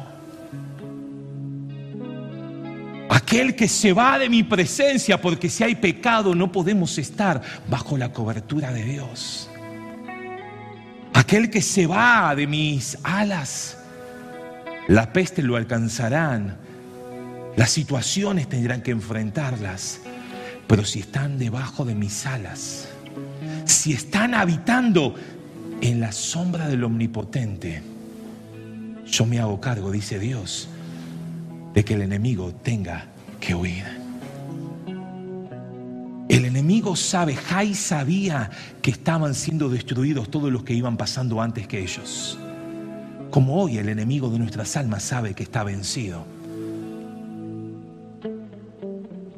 Aquel que se va de mi presencia porque si hay pecado no podemos estar bajo la cobertura de Dios. Aquel que se va de mis alas, la peste lo alcanzarán, las situaciones tendrán que enfrentarlas, pero si están debajo de mis alas, si están habitando en la sombra del Omnipotente, yo me hago cargo, dice Dios, de que el enemigo tenga que huir. El enemigo sabe, Jai sabía que estaban siendo destruidos todos los que iban pasando antes que ellos. Como hoy el enemigo de nuestras almas sabe que está vencido.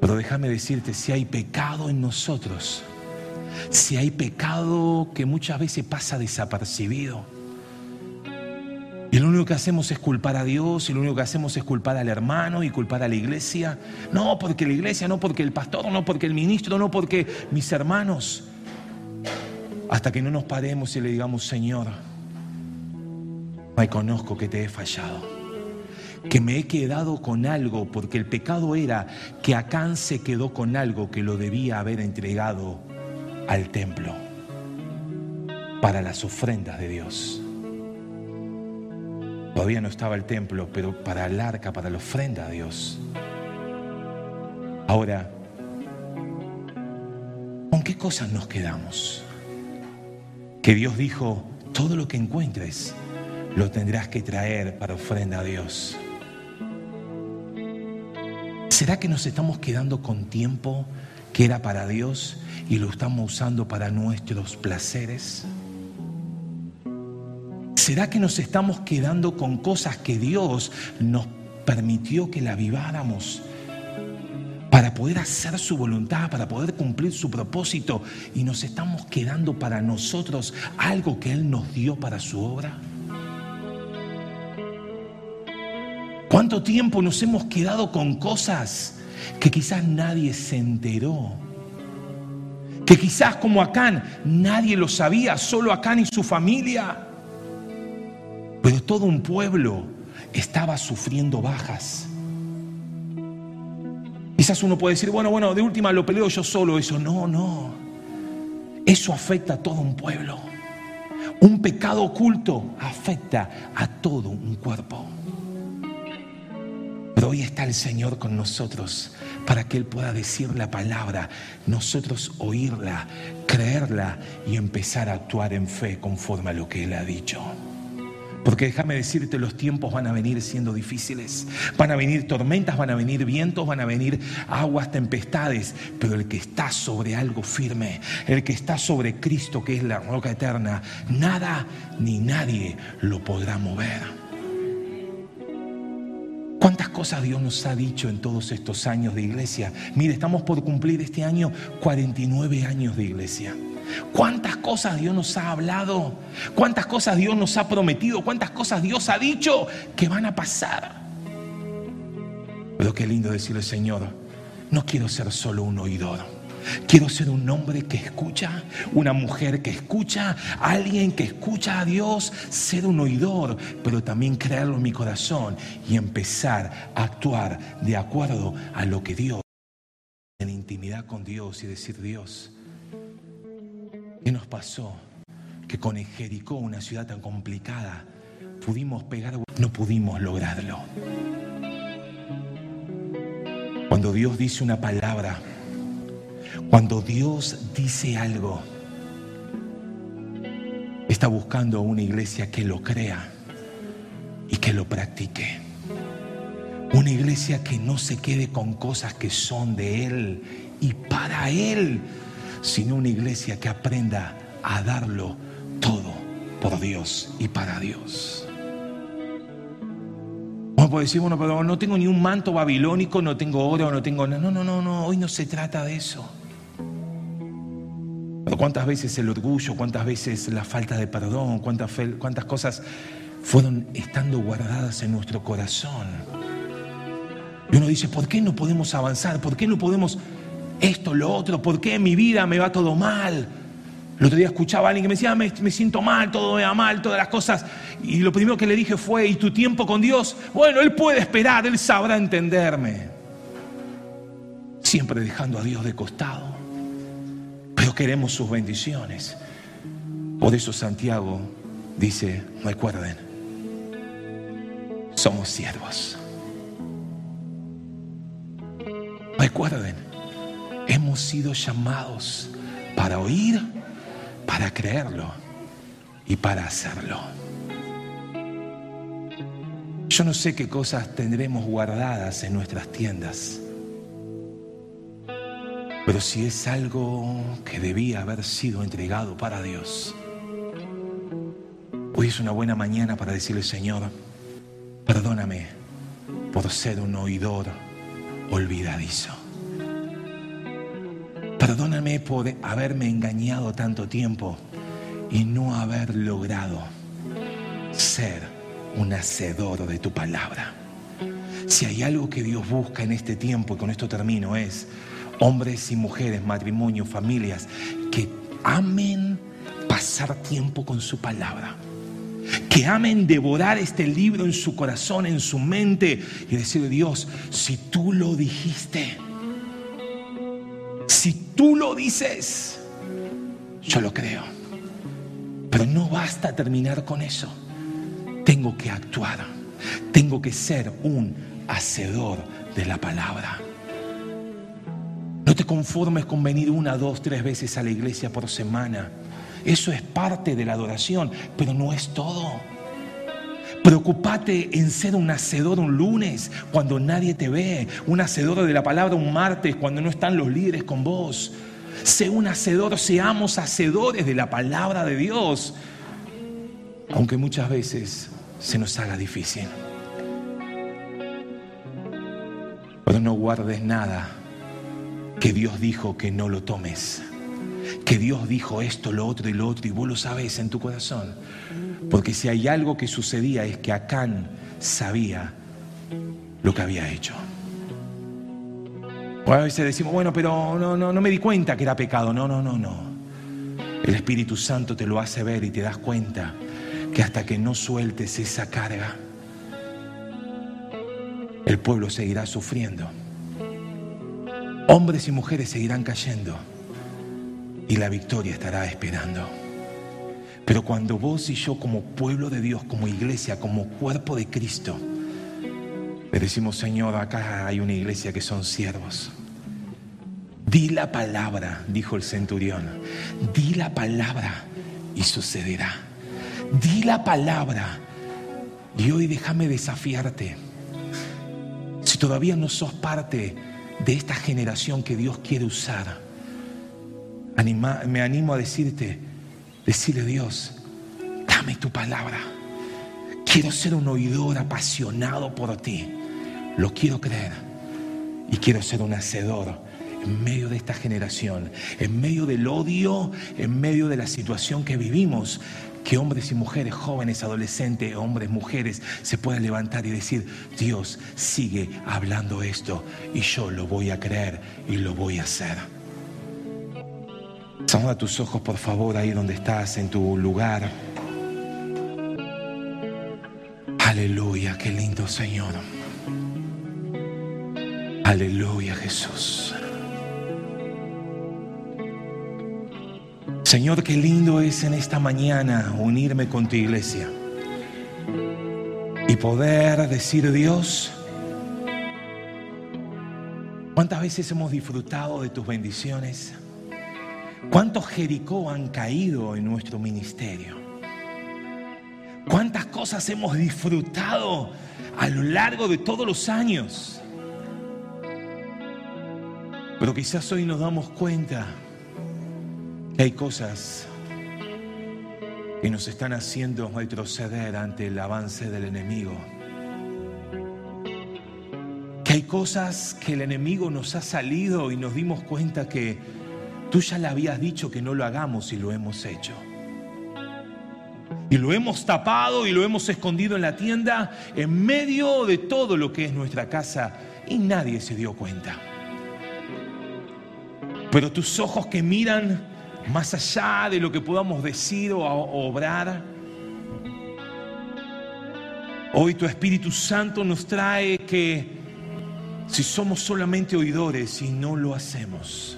Pero déjame decirte, si hay pecado en nosotros, si hay pecado que muchas veces pasa desapercibido, y lo único que hacemos es culpar a Dios, y lo único que hacemos es culpar al hermano y culpar a la iglesia. No porque la iglesia, no porque el pastor, no porque el ministro, no porque mis hermanos. Hasta que no nos paremos y le digamos, Señor, reconozco que te he fallado, que me he quedado con algo, porque el pecado era que Acán se quedó con algo que lo debía haber entregado al templo para las ofrendas de Dios. Todavía no estaba el templo, pero para el arca, para la ofrenda a Dios. Ahora, ¿con qué cosas nos quedamos? Que Dios dijo, todo lo que encuentres lo tendrás que traer para ofrenda a Dios. ¿Será que nos estamos quedando con tiempo que era para Dios y lo estamos usando para nuestros placeres? ¿Será que nos estamos quedando con cosas que Dios nos permitió que la viváramos? para poder hacer su voluntad, para poder cumplir su propósito y nos estamos quedando para nosotros algo que Él nos dio para su obra? ¿Cuánto tiempo nos hemos quedado con cosas que quizás nadie se enteró? Que quizás como Acán nadie lo sabía, solo Acán y su familia. Pero todo un pueblo estaba sufriendo bajas. Quizás uno puede decir, bueno, bueno, de última lo peleo yo solo eso. No, no. Eso afecta a todo un pueblo. Un pecado oculto afecta a todo un cuerpo. Pero hoy está el Señor con nosotros para que Él pueda decir la palabra, nosotros oírla, creerla y empezar a actuar en fe conforme a lo que Él ha dicho. Porque déjame decirte, los tiempos van a venir siendo difíciles. Van a venir tormentas, van a venir vientos, van a venir aguas, tempestades. Pero el que está sobre algo firme, el que está sobre Cristo, que es la roca eterna, nada ni nadie lo podrá mover. ¿Cuántas cosas Dios nos ha dicho en todos estos años de iglesia? Mire, estamos por cumplir este año 49 años de iglesia. ¿Cuántas cosas Dios nos ha hablado? ¿Cuántas cosas Dios nos ha prometido? ¿Cuántas cosas Dios ha dicho que van a pasar? Pero qué lindo decirle, Señor, no quiero ser solo un oidor. Quiero ser un hombre que escucha, una mujer que escucha, alguien que escucha a Dios, ser un oidor, pero también creerlo en mi corazón y empezar a actuar de acuerdo a lo que Dios, en intimidad con Dios y decir, Dios, ¿qué nos pasó? Que con Jericó, una ciudad tan complicada, pudimos pegar, no pudimos lograrlo. Cuando Dios dice una palabra, cuando Dios dice algo, está buscando una iglesia que lo crea y que lo practique. Una iglesia que no se quede con cosas que son de Él y para Él, sino una iglesia que aprenda a darlo todo por Dios y para Dios. Uno puede decir, bueno, pero no tengo ni un manto babilónico, no tengo oro, no tengo... No, no, no, no, hoy no se trata de eso. ¿Cuántas veces el orgullo, cuántas veces la falta de perdón, cuántas, cuántas cosas fueron estando guardadas en nuestro corazón? Y uno dice, ¿por qué no podemos avanzar? ¿Por qué no podemos esto, lo otro? ¿Por qué en mi vida me va todo mal? El otro día escuchaba a alguien que me decía, me, me, siento mal, todo me va mal, todas las cosas. Y lo primero que le dije fue, ¿y tu tiempo con Dios? Bueno, Él puede esperar, Él sabrá entenderme. Siempre dejando a Dios de costado queremos sus bendiciones. Por eso Santiago dice, recuerden, somos siervos. Recuerden, hemos sido llamados para oír, para creerlo y para hacerlo. Yo no sé qué cosas tendremos guardadas en nuestras tiendas. Pero si es algo que debía haber sido entregado para Dios, hoy es una buena mañana para decirle, Señor, perdóname por ser un oidor olvidadizo. Perdóname por haberme engañado tanto tiempo y no haber logrado ser un hacedor de tu palabra. Si hay algo que Dios busca en este tiempo, y con esto termino, es hombres y mujeres, matrimonios, familias, que amen pasar tiempo con su palabra. Que amen devorar este libro en su corazón, en su mente y decirle, Dios, si tú lo dijiste, si tú lo dices, yo lo creo. Pero no basta terminar con eso. Tengo que actuar. Tengo que ser un hacedor de la palabra. Te conformes con venir una, dos, tres veces a la iglesia por semana. Eso es parte de la adoración, pero no es todo. Preocupate en ser un hacedor un lunes cuando nadie te ve, un hacedor de la palabra un martes cuando no están los líderes con vos. Sé un hacedor, seamos hacedores de la palabra de Dios, aunque muchas veces se nos haga difícil. Pero no guardes nada que Dios dijo que no lo tomes. Que Dios dijo esto, lo otro y lo otro y vos lo sabes en tu corazón. Porque si hay algo que sucedía es que Acán sabía lo que había hecho. O a veces decimos, bueno, pero no, no, no me di cuenta que era pecado. No, no, no, no. El Espíritu Santo te lo hace ver y te das cuenta que hasta que no sueltes esa carga, el pueblo seguirá sufriendo. Hombres y mujeres seguirán cayendo y la victoria estará esperando. Pero cuando vos y yo como pueblo de Dios, como iglesia, como cuerpo de Cristo, le decimos, Señor, acá hay una iglesia que son siervos. Di la palabra, dijo el centurión. Di la palabra y sucederá. Di la palabra. Y hoy déjame desafiarte. Si todavía no sos parte de esta generación que Dios quiere usar, me animo a decirte, decirle Dios, dame tu palabra. Quiero ser un oidor apasionado por ti. Lo quiero creer. Y quiero ser un hacedor en medio de esta generación, en medio del odio, en medio de la situación que vivimos, que hombres y mujeres, jóvenes, adolescentes, hombres, mujeres, se puedan levantar y decir, Dios sigue hablando esto y yo lo voy a creer y lo voy a hacer. Cerra tus ojos, por favor, ahí donde estás, en tu lugar. Aleluya, qué lindo Señor. Aleluya, Jesús. Señor, qué lindo es en esta mañana unirme con tu iglesia y poder decir, Dios, ¿cuántas veces hemos disfrutado de tus bendiciones? ¿Cuántos Jericó han caído en nuestro ministerio? ¿Cuántas cosas hemos disfrutado a lo largo de todos los años? Pero quizás hoy nos damos cuenta hay cosas que nos están haciendo retroceder ante el avance del enemigo. Que hay cosas que el enemigo nos ha salido y nos dimos cuenta que tú ya le habías dicho que no lo hagamos y lo hemos hecho. Y lo hemos tapado y lo hemos escondido en la tienda en medio de todo lo que es nuestra casa y nadie se dio cuenta. Pero tus ojos que miran más allá de lo que podamos decir o obrar. Hoy tu Espíritu Santo nos trae que si somos solamente oidores y no lo hacemos,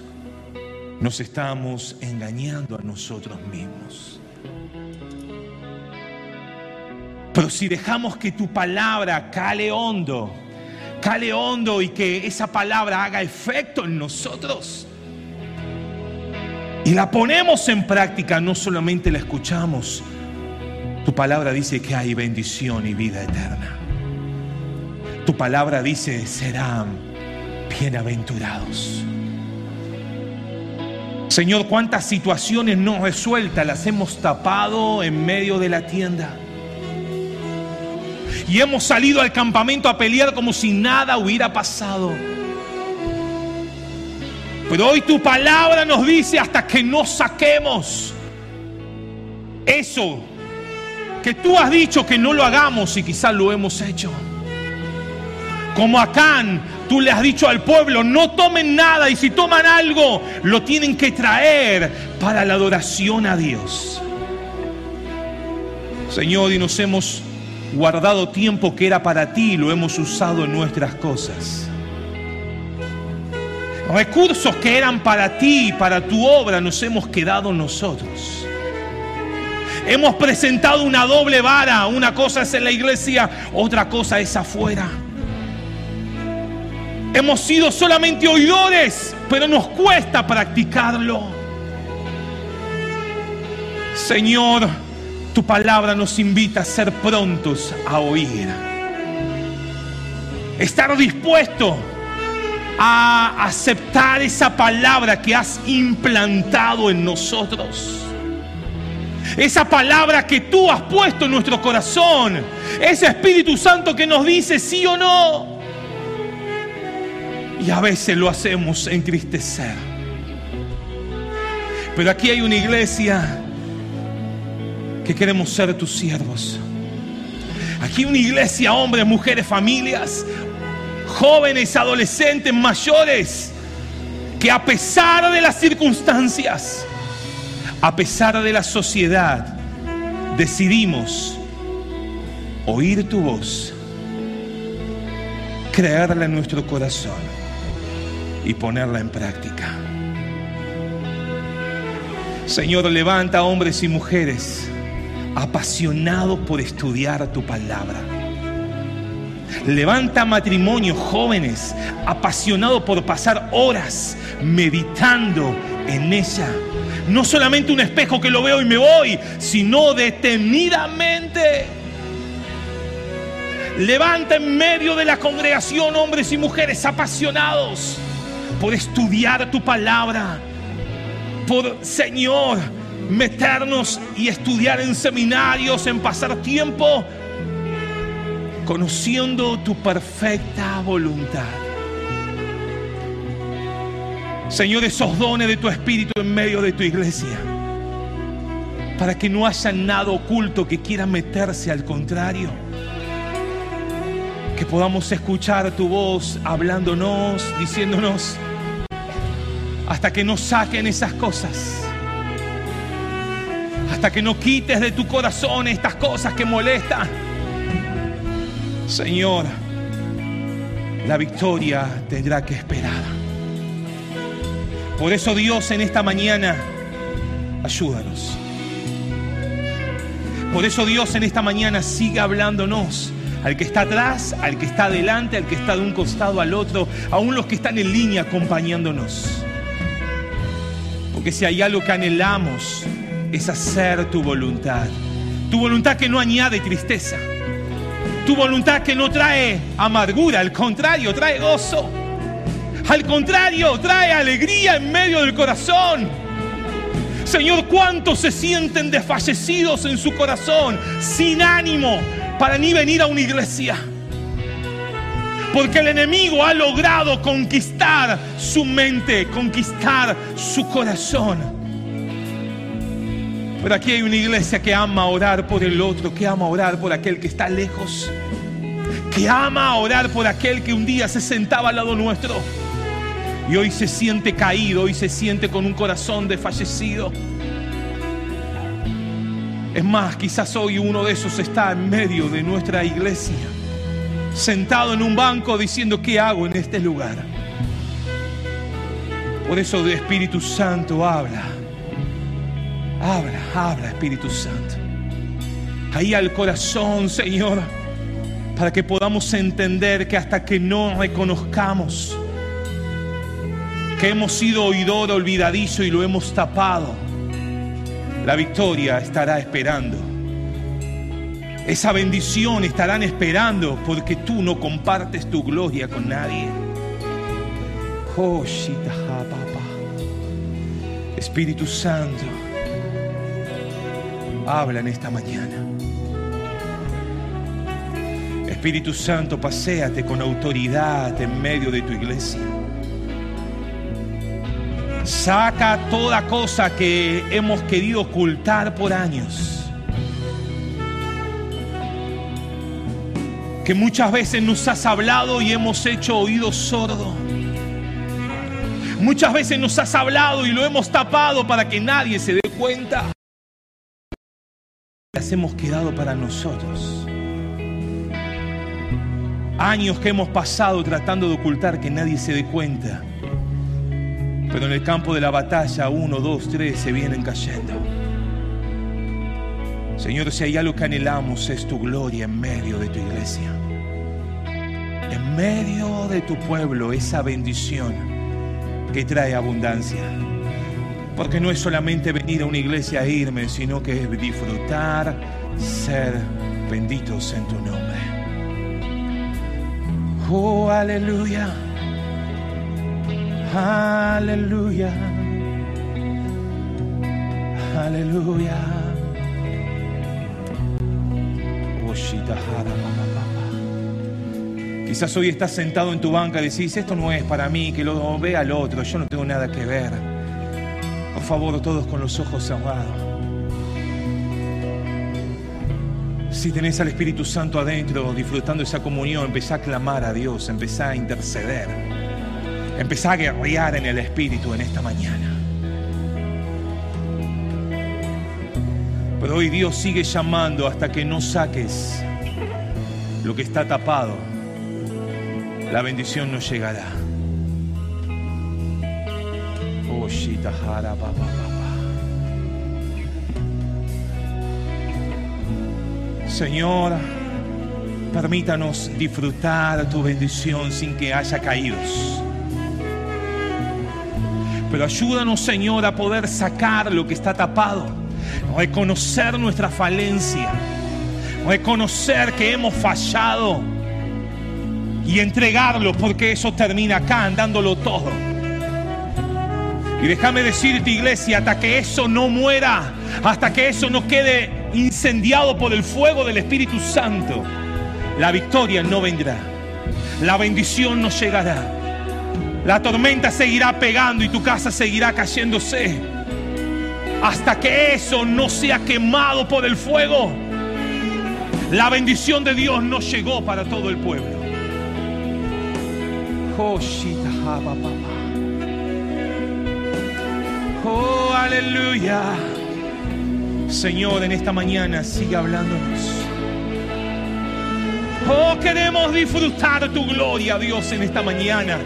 nos estamos engañando a nosotros mismos. Pero si dejamos que tu palabra cale hondo, cale hondo y que esa palabra haga efecto en nosotros, y la ponemos en práctica, no solamente la escuchamos. Tu palabra dice que hay bendición y vida eterna. Tu palabra dice, serán bienaventurados. Señor, cuántas situaciones no resueltas las hemos tapado en medio de la tienda. Y hemos salido al campamento a pelear como si nada hubiera pasado. Pero hoy tu palabra nos dice hasta que no saquemos eso que tú has dicho que no lo hagamos y quizás lo hemos hecho. Como Acán, tú le has dicho al pueblo, no tomen nada y si toman algo, lo tienen que traer para la adoración a Dios. Señor, y nos hemos guardado tiempo que era para ti y lo hemos usado en nuestras cosas. Recursos que eran para ti para tu obra nos hemos quedado nosotros. Hemos presentado una doble vara. Una cosa es en la iglesia, otra cosa es afuera. Hemos sido solamente oidores, pero nos cuesta practicarlo. Señor, tu palabra nos invita a ser prontos a oír. Estar dispuesto a aceptar esa palabra que has implantado en nosotros. Esa palabra que tú has puesto en nuestro corazón. Ese Espíritu Santo que nos dice sí o no. Y a veces lo hacemos entristecer. Pero aquí hay una iglesia que queremos ser tus siervos. Aquí una iglesia, hombres, mujeres, familias, jóvenes, adolescentes, mayores, que a pesar de las circunstancias, a pesar de la sociedad, decidimos oír tu voz, creerla en nuestro corazón y ponerla en práctica. Señor, levanta hombres y mujeres apasionados por estudiar tu palabra. Levanta matrimonios jóvenes apasionados por pasar horas meditando en ella no solamente un espejo que lo veo y me voy, sino detenidamente. Levanta en medio de la congregación hombres y mujeres apasionados por estudiar tu palabra, por Señor meternos y estudiar en seminarios, en pasar tiempo conociendo tu perfecta voluntad. Señor, esos dones de tu Espíritu en medio de tu iglesia. Para que no haya nada oculto que quiera meterse al contrario. Que podamos escuchar tu voz hablándonos, diciéndonos, hasta que no saquen esas cosas. Hasta que no quites de tu corazón estas cosas que molestan. Señor, la victoria tendrá que esperar. Por eso Dios en esta mañana, ayúdanos. Por eso Dios en esta mañana sigue hablándonos. Al que está atrás, al que está adelante, al que está de un costado al otro, aún los que están en línea acompañándonos. Porque si hay algo que anhelamos es hacer tu voluntad. Tu voluntad que no añade tristeza. Tu voluntad que no trae amargura, al contrario, trae gozo. Al contrario, trae alegría en medio del corazón. Señor, ¿cuántos se sienten desfallecidos en su corazón, sin ánimo para ni venir a una iglesia? Porque el enemigo ha logrado conquistar su mente, conquistar su corazón. Pero aquí hay una iglesia que ama orar por el otro, que ama orar por aquel que está lejos, que ama orar por aquel que un día se sentaba al lado nuestro y hoy se siente caído, hoy se siente con un corazón desfallecido. Es más, quizás hoy uno de esos está en medio de nuestra iglesia, sentado en un banco diciendo, ¿qué hago en este lugar? Por eso de Espíritu Santo habla, habla, habla Espíritu Santo. Ahí al corazón, Señor, para que podamos entender que hasta que no reconozcamos que hemos sido oidor olvidadizo y lo hemos tapado, la victoria estará esperando. Esa bendición estarán esperando porque tú no compartes tu gloria con nadie. Oh, Espíritu Santo, habla en esta mañana. Espíritu Santo, paséate con autoridad en medio de tu iglesia. Saca toda cosa que hemos querido ocultar por años. Que muchas veces nos has hablado y hemos hecho oído sordo. Muchas veces nos has hablado y lo hemos tapado para que nadie se dé cuenta. Hemos quedado para nosotros. Años que hemos pasado tratando de ocultar que nadie se dé cuenta. Pero en el campo de la batalla, uno, dos, tres se vienen cayendo. Señor, si hay algo que anhelamos es tu gloria en medio de tu iglesia. En medio de tu pueblo, esa bendición que trae abundancia. Porque no es solamente venir a una iglesia e irme, sino que es disfrutar, ser benditos en tu nombre. Oh, aleluya. Aleluya. Aleluya. Quizás hoy estás sentado en tu banca y decís, esto no es para mí, que lo vea al otro, yo no tengo nada que ver. Favor, todos con los ojos cerrados. Si tenés al Espíritu Santo adentro disfrutando esa comunión, empezá a clamar a Dios, empezá a interceder, empezá a guerrear en el Espíritu en esta mañana. Pero hoy Dios sigue llamando hasta que no saques lo que está tapado. La bendición no llegará. Oh, Señor, permítanos disfrutar tu bendición sin que haya caídos. Pero ayúdanos, Señor, a poder sacar lo que está tapado, reconocer nuestra falencia, reconocer que hemos fallado y entregarlo porque eso termina acá, andándolo todo. Y déjame decirte, iglesia, hasta que eso no muera, hasta que eso no quede incendiado por el fuego del Espíritu Santo, la victoria no vendrá. La bendición no llegará. La tormenta seguirá pegando y tu casa seguirá cayéndose. Hasta que eso no sea quemado por el fuego, la bendición de Dios no llegó para todo el pueblo. Oh, aleluya. Señor, en esta mañana sigue hablándonos. Oh, queremos disfrutar tu gloria, Dios, en esta mañana.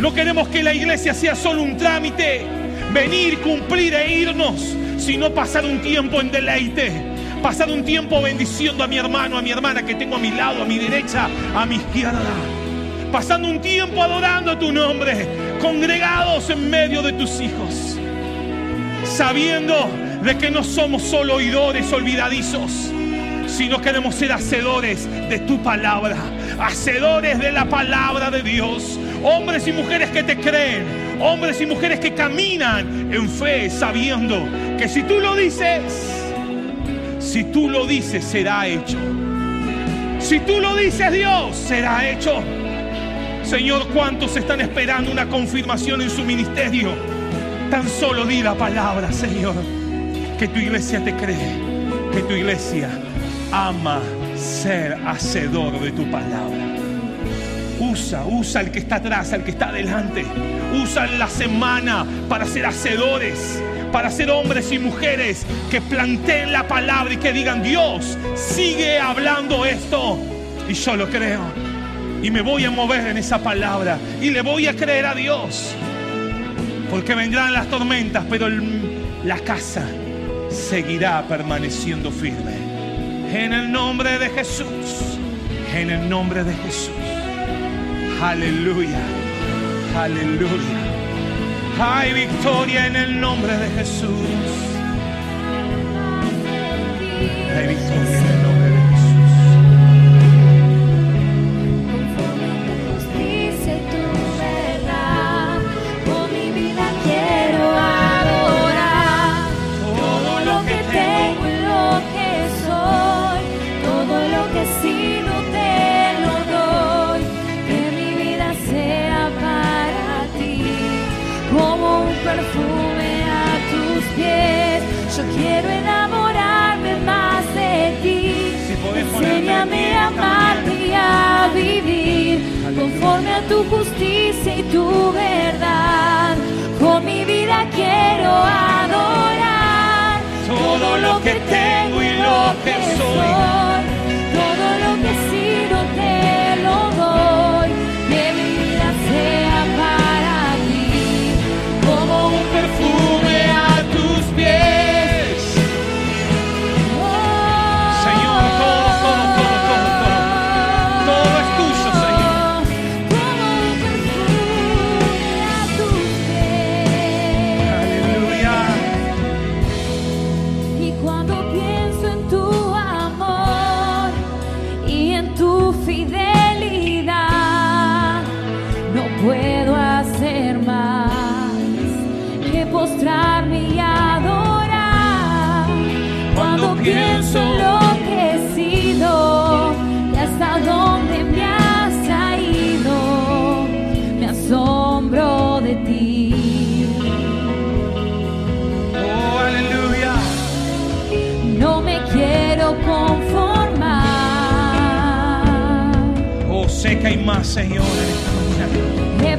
No queremos que la iglesia sea solo un trámite, venir, cumplir e irnos, sino pasar un tiempo en deleite, pasar un tiempo bendiciendo a mi hermano, a mi hermana que tengo a mi lado, a mi derecha, a mi izquierda. Pasando un tiempo adorando tu nombre, congregados en medio de tus hijos, sabiendo de que no somos solo oidores olvidadizos, sino queremos ser hacedores de tu palabra, hacedores de la palabra de Dios, hombres y mujeres que te creen, hombres y mujeres que caminan en fe, sabiendo que si tú lo dices, si tú lo dices, será hecho. Si tú lo dices, Dios, será hecho. Señor, ¿cuántos están esperando una confirmación en su ministerio? Tan solo di la palabra, Señor que tu iglesia te cree, que tu iglesia ama ser hacedor de tu palabra. Usa, usa al que está atrás, al que está adelante. Usa la semana para ser hacedores, para ser hombres y mujeres que planteen la palabra y que digan, Dios, sigue hablando esto. Y yo lo creo. Y me voy a mover en esa palabra. Y le voy a creer a Dios. Porque vendrán las tormentas, pero la casa seguirá permaneciendo firme. En el nombre de Jesús, en el nombre de Jesús. Aleluya, aleluya. Hay victoria en el nombre de Jesús. Hay victoria en el nombre de Jesús. conforme a tu justicia y tu verdad. Con mi vida quiero adorar todo lo que tengo y lo que soy. Más, Señor, en esta mañana. He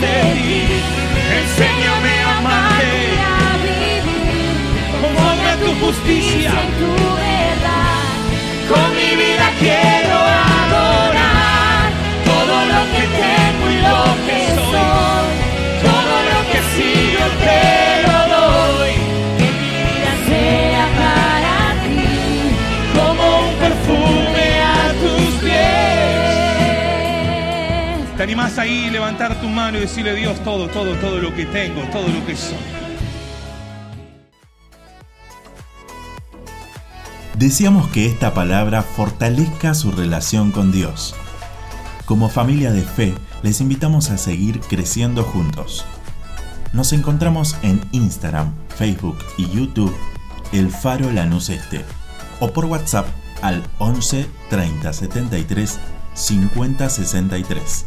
de ti. Enséñame a amarte conforme a tu justicia. tu verdad. Con mi vida quiero animás ahí, levantar tu mano y decirle Dios todo, todo, todo lo que tengo, todo lo que soy? Deseamos que esta palabra fortalezca su relación con Dios. Como familia de fe, les invitamos a seguir creciendo juntos. Nos encontramos en Instagram, Facebook y YouTube, El Faro Lanús Este, o por WhatsApp al 11 30 73 50 63.